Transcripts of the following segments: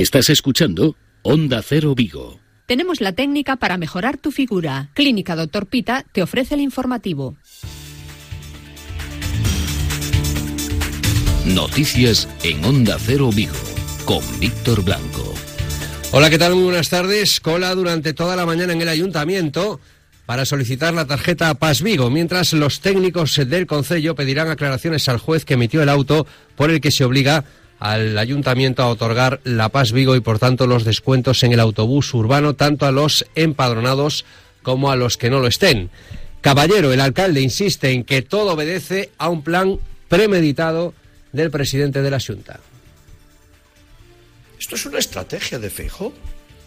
Estás escuchando Onda Cero Vigo. Tenemos la técnica para mejorar tu figura. Clínica Doctor Pita te ofrece el informativo. Noticias en Onda Cero Vigo con Víctor Blanco. Hola, ¿qué tal? Muy buenas tardes. Cola durante toda la mañana en el ayuntamiento para solicitar la tarjeta Paz Vigo, mientras los técnicos del Concello pedirán aclaraciones al juez que emitió el auto por el que se obliga al ayuntamiento a otorgar la Paz Vigo y por tanto los descuentos en el autobús urbano tanto a los empadronados como a los que no lo estén. Caballero, el alcalde insiste en que todo obedece a un plan premeditado del presidente de la Junta. Esto es una estrategia de Feijo,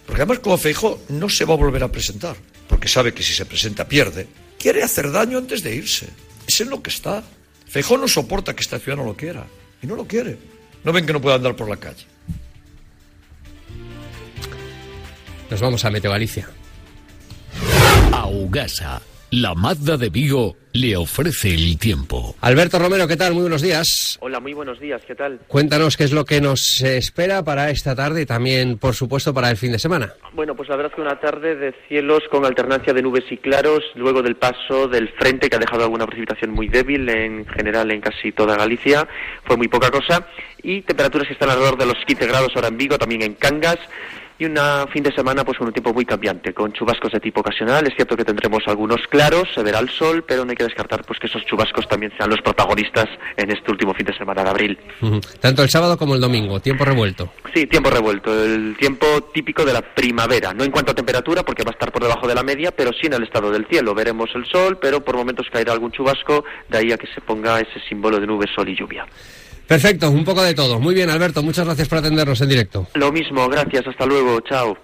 porque además como Feijo no se va a volver a presentar, porque sabe que si se presenta pierde, quiere hacer daño antes de irse. Es en lo que está. Feijo no soporta que esta ciudad no lo quiera, y no lo quiere. No ven que no pueda andar por la calle. Nos vamos a Meteo Galicia. Augasa, la Mazda de Vigo le ofrece el tiempo. Alberto Romero, ¿qué tal? Muy buenos días. Hola, muy buenos días, ¿qué tal? Cuéntanos qué es lo que nos espera para esta tarde y también, por supuesto, para el fin de semana. Bueno, pues la verdad es que una tarde de cielos con alternancia de nubes y claros, luego del paso del frente que ha dejado alguna precipitación muy débil en general en casi toda Galicia, fue muy poca cosa, y temperaturas que están alrededor de los 15 grados ahora en Vigo, también en Cangas, y un fin de semana pues con un tiempo muy cambiante, con chubascos de tipo ocasional. Es cierto que tendremos algunos claros, se verá el sol, pero no hay que descartar pues que esos chubascos también sean los protagonistas en este último fin de semana de abril. Tanto el sábado como el domingo, tiempo revuelto. Sí, tiempo revuelto, el tiempo típico de la primavera, no en cuanto a temperatura porque va a estar por debajo de la media, pero sí en el estado del cielo. Veremos el sol, pero por momentos caerá algún chubasco, de ahí a que se ponga ese símbolo de nubes, sol y lluvia. Perfecto, un poco de todo. Muy bien, Alberto, muchas gracias por atendernos en directo. Lo mismo, gracias, hasta luego, chao.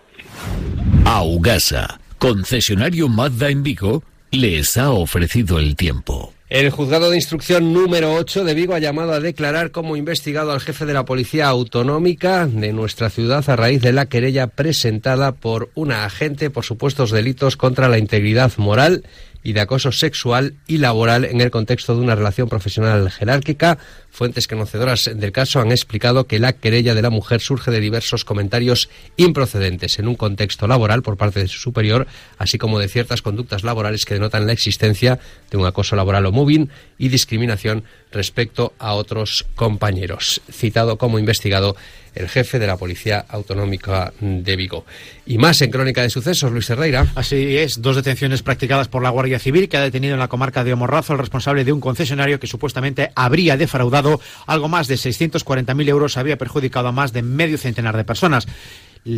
Augasa, concesionario Mazda en Vigo, les ha ofrecido el tiempo. El juzgado de instrucción número 8 de Vigo ha llamado a declarar como investigado al jefe de la Policía Autonómica de nuestra ciudad a raíz de la querella presentada por una agente por supuestos delitos contra la integridad moral y de acoso sexual y laboral en el contexto de una relación profesional jerárquica. Fuentes conocedoras del caso han explicado que la querella de la mujer surge de diversos comentarios improcedentes en un contexto laboral por parte de su superior, así como de ciertas conductas laborales que denotan la existencia de un acoso laboral o moving y discriminación respecto a otros compañeros. Citado como investigado el jefe de la Policía Autonómica de Vigo. Y más en Crónica de Sucesos, Luis Herrera. Así es, dos detenciones practicadas por la Guardia Civil que ha detenido en la comarca de Omorrazo al responsable de un concesionario que supuestamente habría defraudado algo más de 640.000 euros, había perjudicado a más de medio centenar de personas.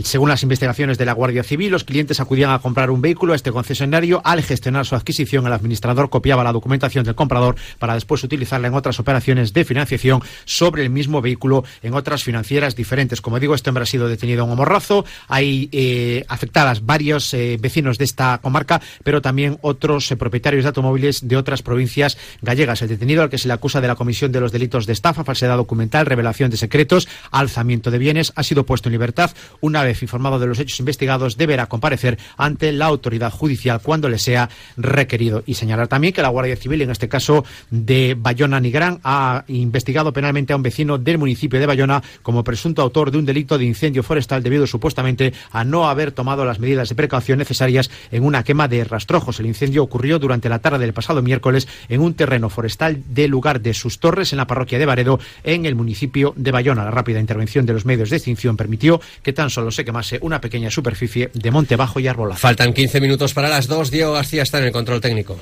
Según las investigaciones de la Guardia Civil, los clientes acudían a comprar un vehículo a este concesionario. Al gestionar su adquisición, el administrador copiaba la documentación del comprador para después utilizarla en otras operaciones de financiación sobre el mismo vehículo en otras financieras diferentes. Como digo, este hombre ha sido detenido en Homorrazo. Hay eh, afectadas varios eh, vecinos de esta comarca, pero también otros eh, propietarios de automóviles de otras provincias gallegas. El detenido al que se le acusa de la comisión de los delitos de estafa, falsedad documental, revelación de secretos, alzamiento de bienes, ha sido puesto en libertad. Una vez informado de los hechos investigados, deberá comparecer ante la autoridad judicial cuando le sea requerido. Y señalar también que la Guardia Civil, en este caso de Bayona Nigrán, ha investigado penalmente a un vecino del municipio de Bayona como presunto autor de un delito de incendio forestal debido supuestamente a no haber tomado las medidas de precaución necesarias en una quema de rastrojos. El incendio ocurrió durante la tarde del pasado miércoles en un terreno forestal del lugar de sus torres en la parroquia de Baredo, en el municipio de Bayona. La rápida intervención de los medios de extinción permitió que tan solo se quemase una pequeña superficie de monte bajo y arbolado. Faltan 15 minutos para las 2. Diego García está en el control técnico.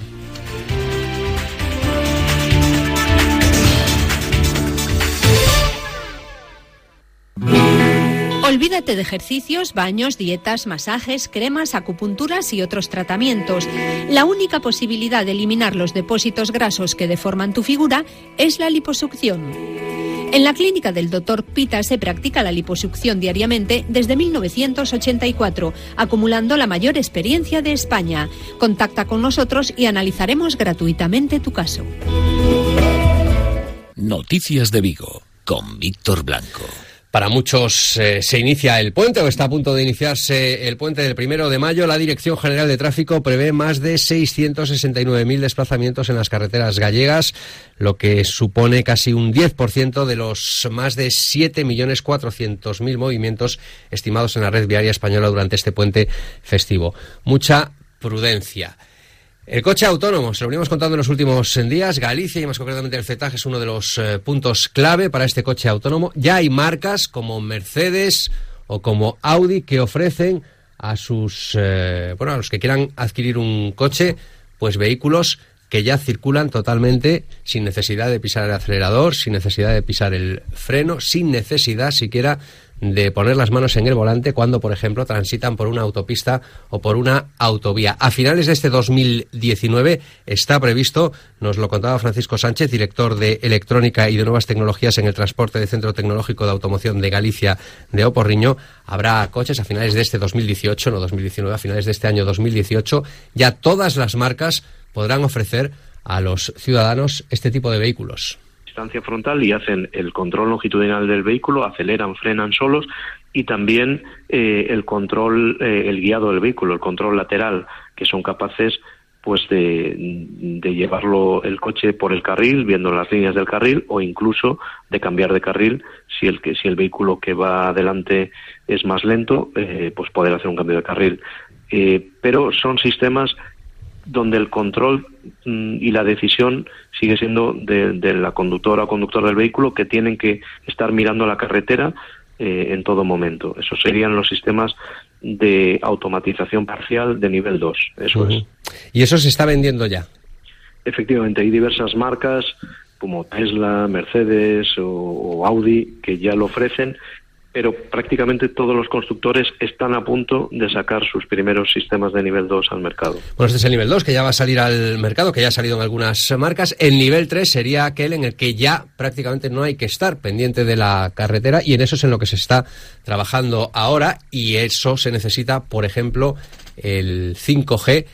Olvídate de ejercicios, baños, dietas, masajes, cremas, acupunturas y otros tratamientos. La única posibilidad de eliminar los depósitos grasos que deforman tu figura es la liposucción. En la clínica del Dr. Pita se practica la liposucción diariamente desde 1984, acumulando la mayor experiencia de España. Contacta con nosotros y analizaremos gratuitamente tu caso. Noticias de Vigo con Víctor Blanco. Para muchos eh, se inicia el puente o está a punto de iniciarse el puente del primero de mayo. La Dirección General de Tráfico prevé más de 669.000 desplazamientos en las carreteras gallegas, lo que supone casi un 10% de los más de 7.400.000 movimientos estimados en la red viaria española durante este puente festivo. Mucha prudencia. El coche autónomo, se lo venimos contando en los últimos días. Galicia y más concretamente el CETAG es uno de los eh, puntos clave para este coche autónomo. Ya hay marcas como Mercedes o como Audi que ofrecen a sus, eh, bueno, a los que quieran adquirir un coche, pues vehículos que ya circulan totalmente sin necesidad de pisar el acelerador, sin necesidad de pisar el freno, sin necesidad siquiera de poner las manos en el volante cuando, por ejemplo, transitan por una autopista o por una autovía. A finales de este 2019 está previsto, nos lo contaba Francisco Sánchez, director de Electrónica y de Nuevas Tecnologías en el transporte del Centro Tecnológico de Automoción de Galicia de Oporriño, habrá coches a finales de este 2018, no 2019, a finales de este año 2018, ya todas las marcas podrán ofrecer a los ciudadanos este tipo de vehículos frontal y hacen el control longitudinal del vehículo, aceleran, frenan solos y también eh, el control, eh, el guiado del vehículo, el control lateral, que son capaces pues de, llevarlo el coche por el carril, viendo las líneas del carril, o incluso de cambiar de carril si el que si el vehículo que va adelante es más lento, eh, pues poder hacer un cambio de carril. pero son sistemas donde el control mm, y la decisión sigue siendo de, la conductora o conductor del vehículo que tienen que estar mirando la carretera eh, en todo momento. Esos serían los sistemas de automatización parcial de nivel 2. Eso es. ¿Y eso se está vendiendo ya? Efectivamente, hay diversas marcas como Tesla, Mercedes o Audi que ya lo ofrecen pero prácticamente todos los constructores están a punto de sacar sus primeros sistemas de nivel 2 al mercado. Bueno, este es el nivel 2 que ya va a salir al mercado, que ya ha salido en algunas marcas. El nivel 3 sería aquel en el que ya prácticamente no hay que estar pendiente de la carretera y en eso es en lo que se está trabajando ahora y eso se necesita, por ejemplo, el 5G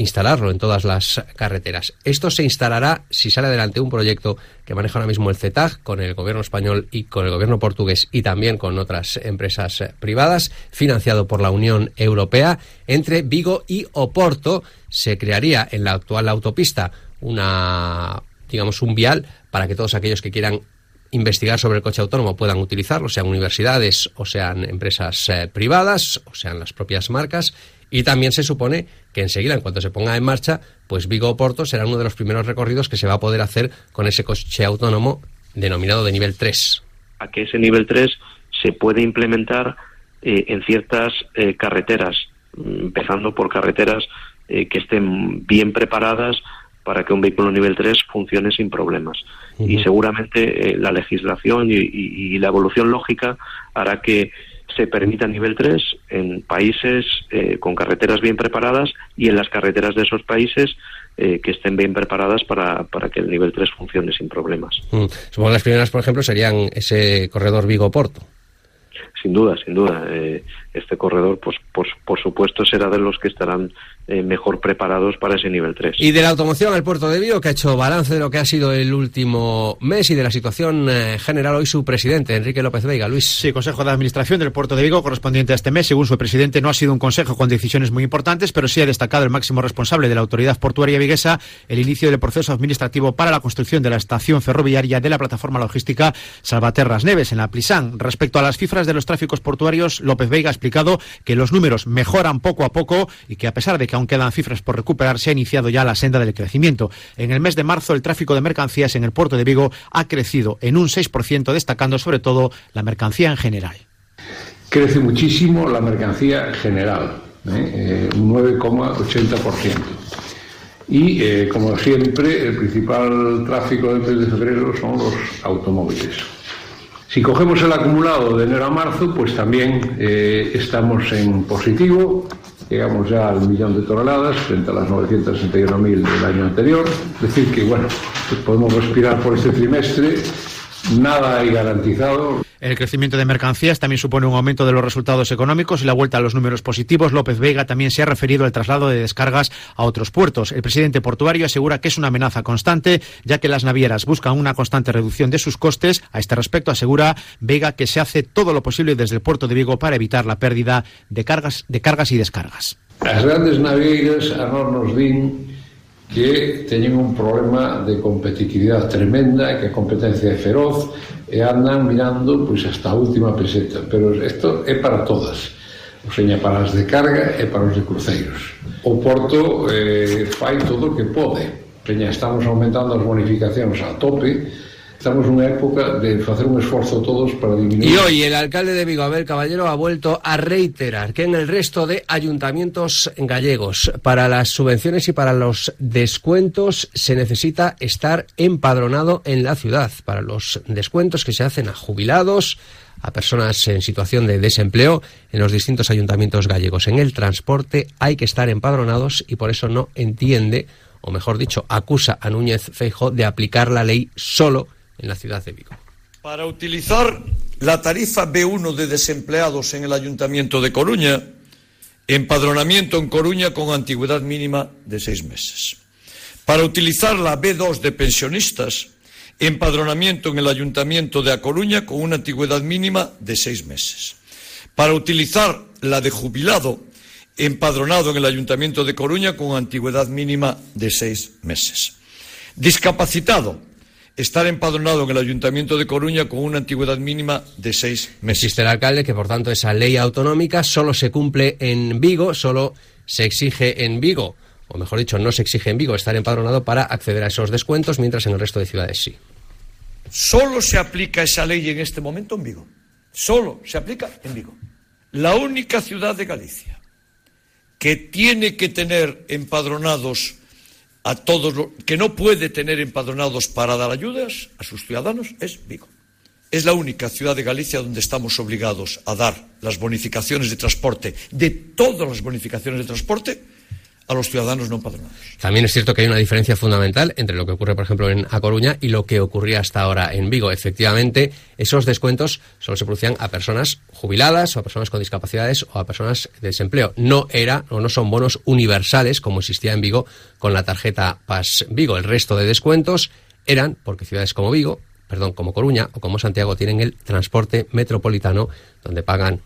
instalarlo en todas las carreteras. Esto se instalará si sale adelante un proyecto que maneja ahora mismo el CETAG con el gobierno español y con el gobierno portugués y también con otras empresas privadas, financiado por la Unión Europea. Entre Vigo y Oporto se crearía en la actual autopista una, digamos, un vial para que todos aquellos que quieran investigar sobre el coche autónomo puedan utilizarlo, sean universidades o sean empresas eh, privadas o sean las propias marcas y también se supone que enseguida, en cuanto se ponga en marcha, pues Vigo-Oporto será uno de los primeros recorridos que se va a poder hacer con ese coche autónomo denominado de nivel 3. A que ese nivel 3 se puede implementar eh, en ciertas eh, carreteras, mm, empezando por carreteras que estén bien preparadas para que un vehículo nivel 3 funcione sin problemas. Y seguramente la legislación y, la evolución lógica hará que se permita nivel 3 en países eh, con carreteras bien preparadas y en las carreteras de esos países eh, que estén bien preparadas para, para, que el nivel 3 funcione sin problemas. Mm. Supongo que las primeras, por ejemplo, serían ese corredor Vigo-Porto. Sin duda, sin duda. Eh, este corredor, pues por, por, supuesto, será de los que estarán eh, mejor preparados para ese nivel 3. Y de la automoción al puerto de Vigo, que ha hecho balance de lo que ha sido el último mes y de la situación eh, general hoy su presidente, Enrique López Veiga. Luis. Sí, Consejo de Administración del puerto de Vigo, correspondiente a este mes. Según su presidente, no ha sido un consejo con decisiones muy importantes, pero sí ha destacado el máximo responsable de la autoridad portuaria viguesa el inicio del proceso administrativo para la construcción de la estación ferroviaria de la plataforma logística Salvaterras Neves en la Plisán. Respecto a las cifras de los tráficos portuarios, López Veiga explicado que los números mejoran poco a poco y que a pesar de que quedan cifras por recuperar, se ha iniciado ya la senda del crecimiento. En el mes de marzo, el tráfico de mercancías en el puerto de Vigo ha crecido en un 6%, destacando sobre todo la mercancía en general. Crece muchísimo la mercancía en general, ¿eh? Eh, un 9,80%. Y, eh, como siempre, el principal tráfico del mes de febrero son los automóviles. Si cogemos el acumulado de enero a marzo, pues también eh, estamos en positivo, llegamos ya al millón de toneladas frente a las 961.000 del año anterior. Es decir, que bueno, podemos respirar por este trimestre, nada hay garantizado. El crecimiento de mercancías también supone un aumento de los resultados económicos y la vuelta a los números positivos. López Vega también se ha referido al traslado de descargas a otros puertos. El presidente portuario asegura que es una amenaza constante, ya que las navieras buscan una constante reducción de sus costes. A este respecto asegura Vega que se hace todo lo posible desde el puerto de Vigo para evitar la pérdida de cargas, de cargas y descargas. As grandes navieiras a din que teñen un problema de competitividade tremenda, que a competencia é feroz, e andan mirando pois hasta a última peseta. Pero isto é para todas. O seña para as de carga e para os de cruceiros. O Porto eh, fai todo o que pode. Peña, estamos aumentando as bonificacións a tope, estamos en una época de hacer un esfuerzo todos para disminuir. Y hoy el alcalde de Vigo, Abel Caballero, ha vuelto a reiterar que en el resto de ayuntamientos gallegos, para las subvenciones y para los descuentos, se necesita estar empadronado en la ciudad. Para los descuentos que se hacen a jubilados, a personas en situación de desempleo en los distintos ayuntamientos gallegos. En el transporte hay que estar empadronados y por eso no entiende, o mejor dicho, acusa a Núñez Feijo de aplicar la ley solo en la ciudad de Vigo. Para utilizar la tarifa B1 de desempleados en el Ayuntamiento de Coruña, empadronamiento en Coruña con antigüedad mínima de seis meses. Para utilizar la B2 de pensionistas, empadronamiento en el Ayuntamiento de A Coruña con una antigüedad mínima de seis meses. Para utilizar la de jubilado, empadronado en el Ayuntamiento de Coruña con antigüedad mínima de seis meses. Discapacitado, estar empadronado en el Ayuntamiento de Coruña con una antigüedad mínima de seis meses. Existe el alcalde que, por tanto, esa ley autonómica solo se cumple en Vigo, solo se exige en Vigo, o mejor dicho, no se exige en Vigo estar empadronado para acceder a esos descuentos, mientras en el resto de ciudades sí. Solo se aplica esa ley en este momento en Vigo. Solo se aplica en Vigo. La única ciudad de Galicia que tiene que tener empadronados a todos los que no puede tener empadronados para dar ayudas a sus ciudadanos es Vigo. Es la única ciudad de Galicia donde estamos obligados a dar las bonificaciones de transporte, de todas las bonificaciones de transporte, a los ciudadanos no empadronados. También es cierto que hay una diferencia fundamental entre lo que ocurre, por ejemplo, en A Coruña y lo que ocurría hasta ahora en Vigo. Efectivamente, esos descuentos solo se producían a personas jubiladas o a personas con discapacidades o a personas de desempleo. No era o no son bonos universales como existía en Vigo con la tarjeta PAS Vigo. El resto de descuentos eran porque ciudades como Vigo, perdón, como Coruña o como Santiago tienen el transporte metropolitano donde pagan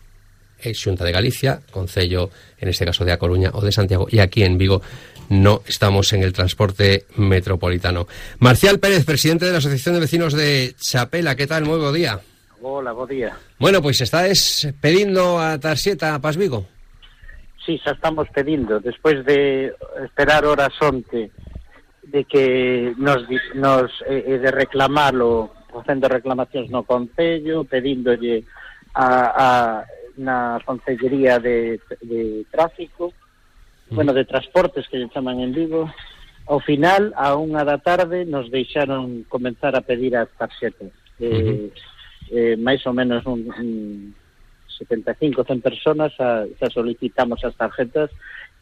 Xunta de Galicia, Concello, en este caso de A Coruña o de Santiago, y aquí en Vigo no estamos en el transporte metropolitano. Marcial Pérez, presidente de la Asociación de Vecinos de Chapela, ¿qué tal? Muy buen día. Hola, buen día. Bueno, pues estás pedindo a tarxeta a Paz Vigo? Sí, xa estamos pedindo, despois de esperar horas onte de que nos, nos eh, de reclamarlo, facendo reclamacións no Concello, pedíndolle a, a na Consellería de, de Tráfico, mm. bueno, de Transportes, que lle chaman en Vigo, ao final, a unha da tarde, nos deixaron comenzar a pedir as tarxetas. Eh, uh -huh. eh, máis ou menos un, un 75, 100 personas a, xa solicitamos as tarxetas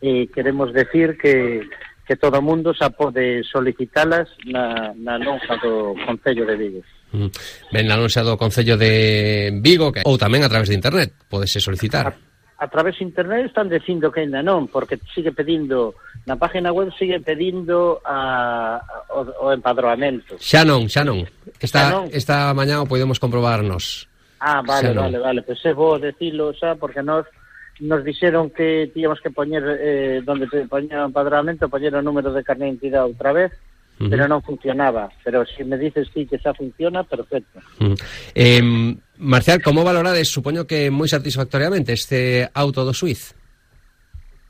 e eh, queremos decir que, que todo o mundo xa pode solicitalas na, na lonja do Concello de Vigo. Mm. Ben anunciado o Concello de Vigo que, ou tamén a través de internet podese solicitar. A, a través de internet están dicindo que ainda non, porque sigue pedindo na página web sigue pedindo a, a, o, o empadroamento. Xa non, xa non. Esta, xa non. esta mañá o podemos comprobarnos. Ah, vale, xa vale, non. vale. Pois pues é bo decirlo xa, porque nós nos dixeron que tíamos que poñer eh, donde poñía o empadroamento, poñer o número de carne de identidade outra vez, -huh. pero non funcionaba. Pero se si me dices sí que xa funciona, perfecto. Uh -huh. eh, Marcial, como valorades, supoño que moi satisfactoriamente, este auto do Suiz?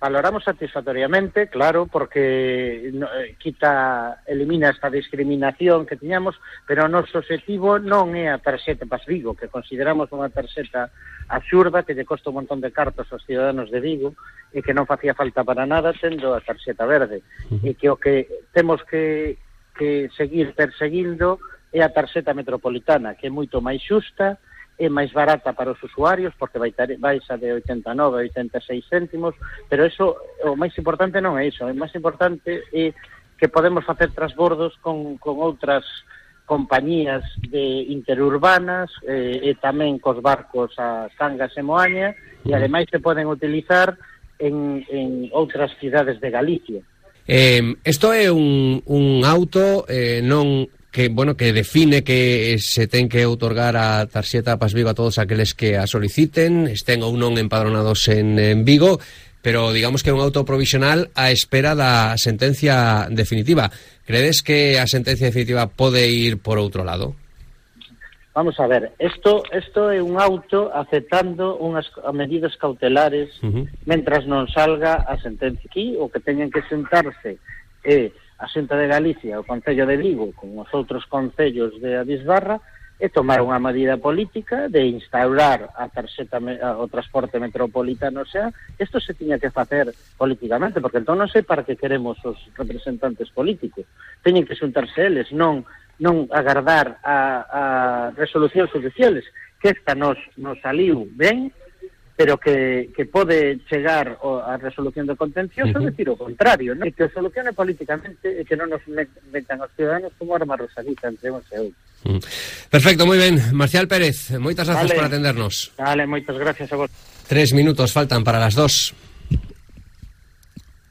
valoramos satisfactoriamente, claro, porque no, eh, quita, elimina esta discriminación que tiñamos, pero o noso objetivo non é a tarxeta pas Vigo, que consideramos unha tarxeta absurda, que lle costa un montón de cartos aos ciudadanos de Vigo, e que non facía falta para nada tendo a tarxeta verde, e que o que temos que, que seguir perseguindo é a tarxeta metropolitana, que é moito máis xusta, é máis barata para os usuarios porque vai ter, baixa de 89 a 86 céntimos, pero eso o máis importante non é iso, o máis importante é que podemos facer transbordos con, con outras compañías de interurbanas eh, e tamén cos barcos a Cangas e Moaña e ademais se poden utilizar en, en outras cidades de Galicia. Eh, esto é un, un auto eh, non que bueno que define que se ten que outorgar a tarxeta Pas Vigo a todos aqueles que a soliciten, estén ou non empadronados en, en Vigo, pero digamos que é un auto provisional a espera da sentencia definitiva. Credes que a sentencia definitiva pode ir por outro lado? Vamos a ver, isto isto é un auto aceptando unhas medidas cautelares uh -huh. mentras non salga a sentencia aquí, o que teñen que sentarse é eh, a Xunta de Galicia, o Concello de Vigo, con os outros concellos de Adisbarra, e tomar unha medida política de instaurar a tarxeta o transporte metropolitano, o sea, isto se tiña que facer políticamente, porque entón non sei para que queremos os representantes políticos. Teñen que xuntarse eles, non non agardar a, a resolucións judiciales que esta nos, nos saliu ben pero que, que pode chegar a resolución do contencioso, uh -huh. decir o contrario, ¿no? e que o solucione políticamente e que non nos metan os ciudadanos como arma rosadita entre uns e outros. Uh -huh. Perfecto, moi ben. Marcial Pérez, moitas gracias vale. por atendernos. Vale, moitas gracias a vos. Tres minutos faltan para las dos.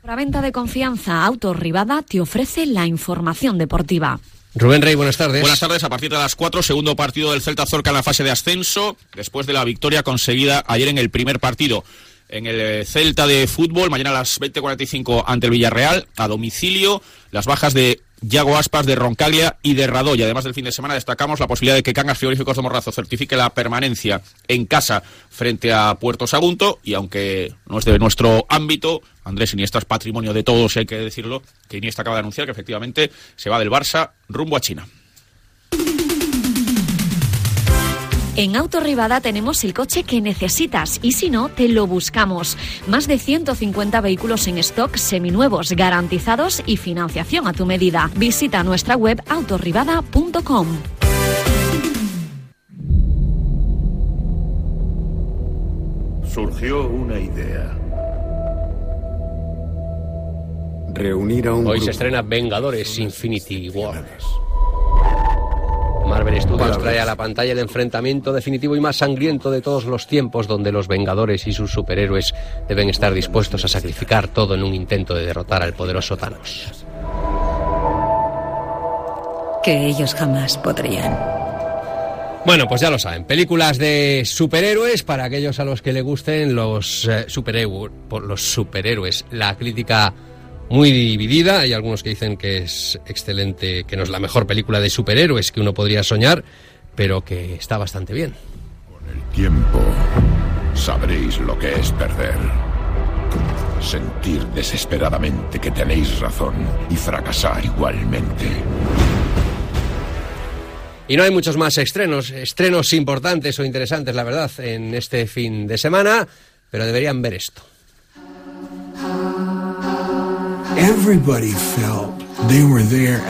Para venta de confianza, Auto Rivada te ofrece la información deportiva. Rubén Rey, buenas tardes. Buenas tardes. A partir de las 4, segundo partido del Celta Zorca en la fase de ascenso, después de la victoria conseguida ayer en el primer partido. En el eh, Celta de fútbol, mañana a las 20.45 ante el Villarreal, a domicilio, las bajas de Yago Aspas de Roncaglia y de Radoy. Además del fin de semana destacamos la posibilidad de que Cangas Frigoríficos de Morrazo certifique la permanencia en casa frente a Puerto Sagunto y aunque no es de nuestro ámbito, Andrés Iniesta es patrimonio de todos, hay que decirlo, que Iniesta acaba de anunciar que efectivamente se va del Barça rumbo a China. En Autorribada tenemos el coche que necesitas y si no, te lo buscamos. Más de 150 vehículos en stock seminuevos, garantizados y financiación a tu medida. Visita nuestra web autorribada.com. Surgió una idea. Reunir a un Hoy se estrena Vengadores Infinity War. Marvel Studios trae a la pantalla el enfrentamiento definitivo y más sangriento de todos los tiempos, donde los Vengadores y sus superhéroes deben estar dispuestos a sacrificar todo en un intento de derrotar al poderoso Thanos. Que ellos jamás podrían. Bueno, pues ya lo saben, películas de superhéroes para aquellos a los que le gusten los eh, superhéroes, los superhéroes. La crítica muy dividida. Hay algunos que dicen que es excelente, que no es la mejor película de superhéroes que uno podría soñar, pero que está bastante bien. Con el tiempo sabréis lo que es perder. Sentir desesperadamente que tenéis razón y fracasar igualmente. Y no hay muchos más estrenos, estrenos importantes o interesantes, la verdad, en este fin de semana, pero deberían ver esto.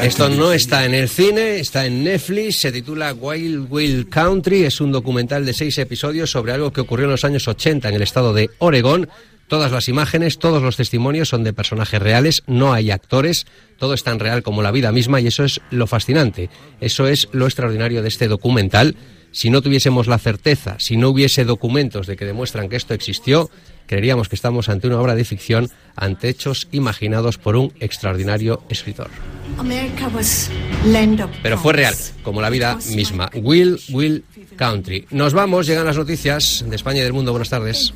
Esto no está en el cine, está en Netflix, se titula Wild Wild Country, es un documental de seis episodios sobre algo que ocurrió en los años 80 en el estado de Oregón. Todas las imágenes, todos los testimonios son de personajes reales, no hay actores, todo es tan real como la vida misma y eso es lo fascinante, eso es lo extraordinario de este documental. Si no tuviésemos la certeza, si no hubiese documentos de que demuestran que esto existió, creeríamos que estamos ante una obra de ficción, ante hechos imaginados por un extraordinario escritor. Pero fue real, como la vida misma. Will, Will Country. Nos vamos, llegan las noticias de España y del mundo. Buenas tardes.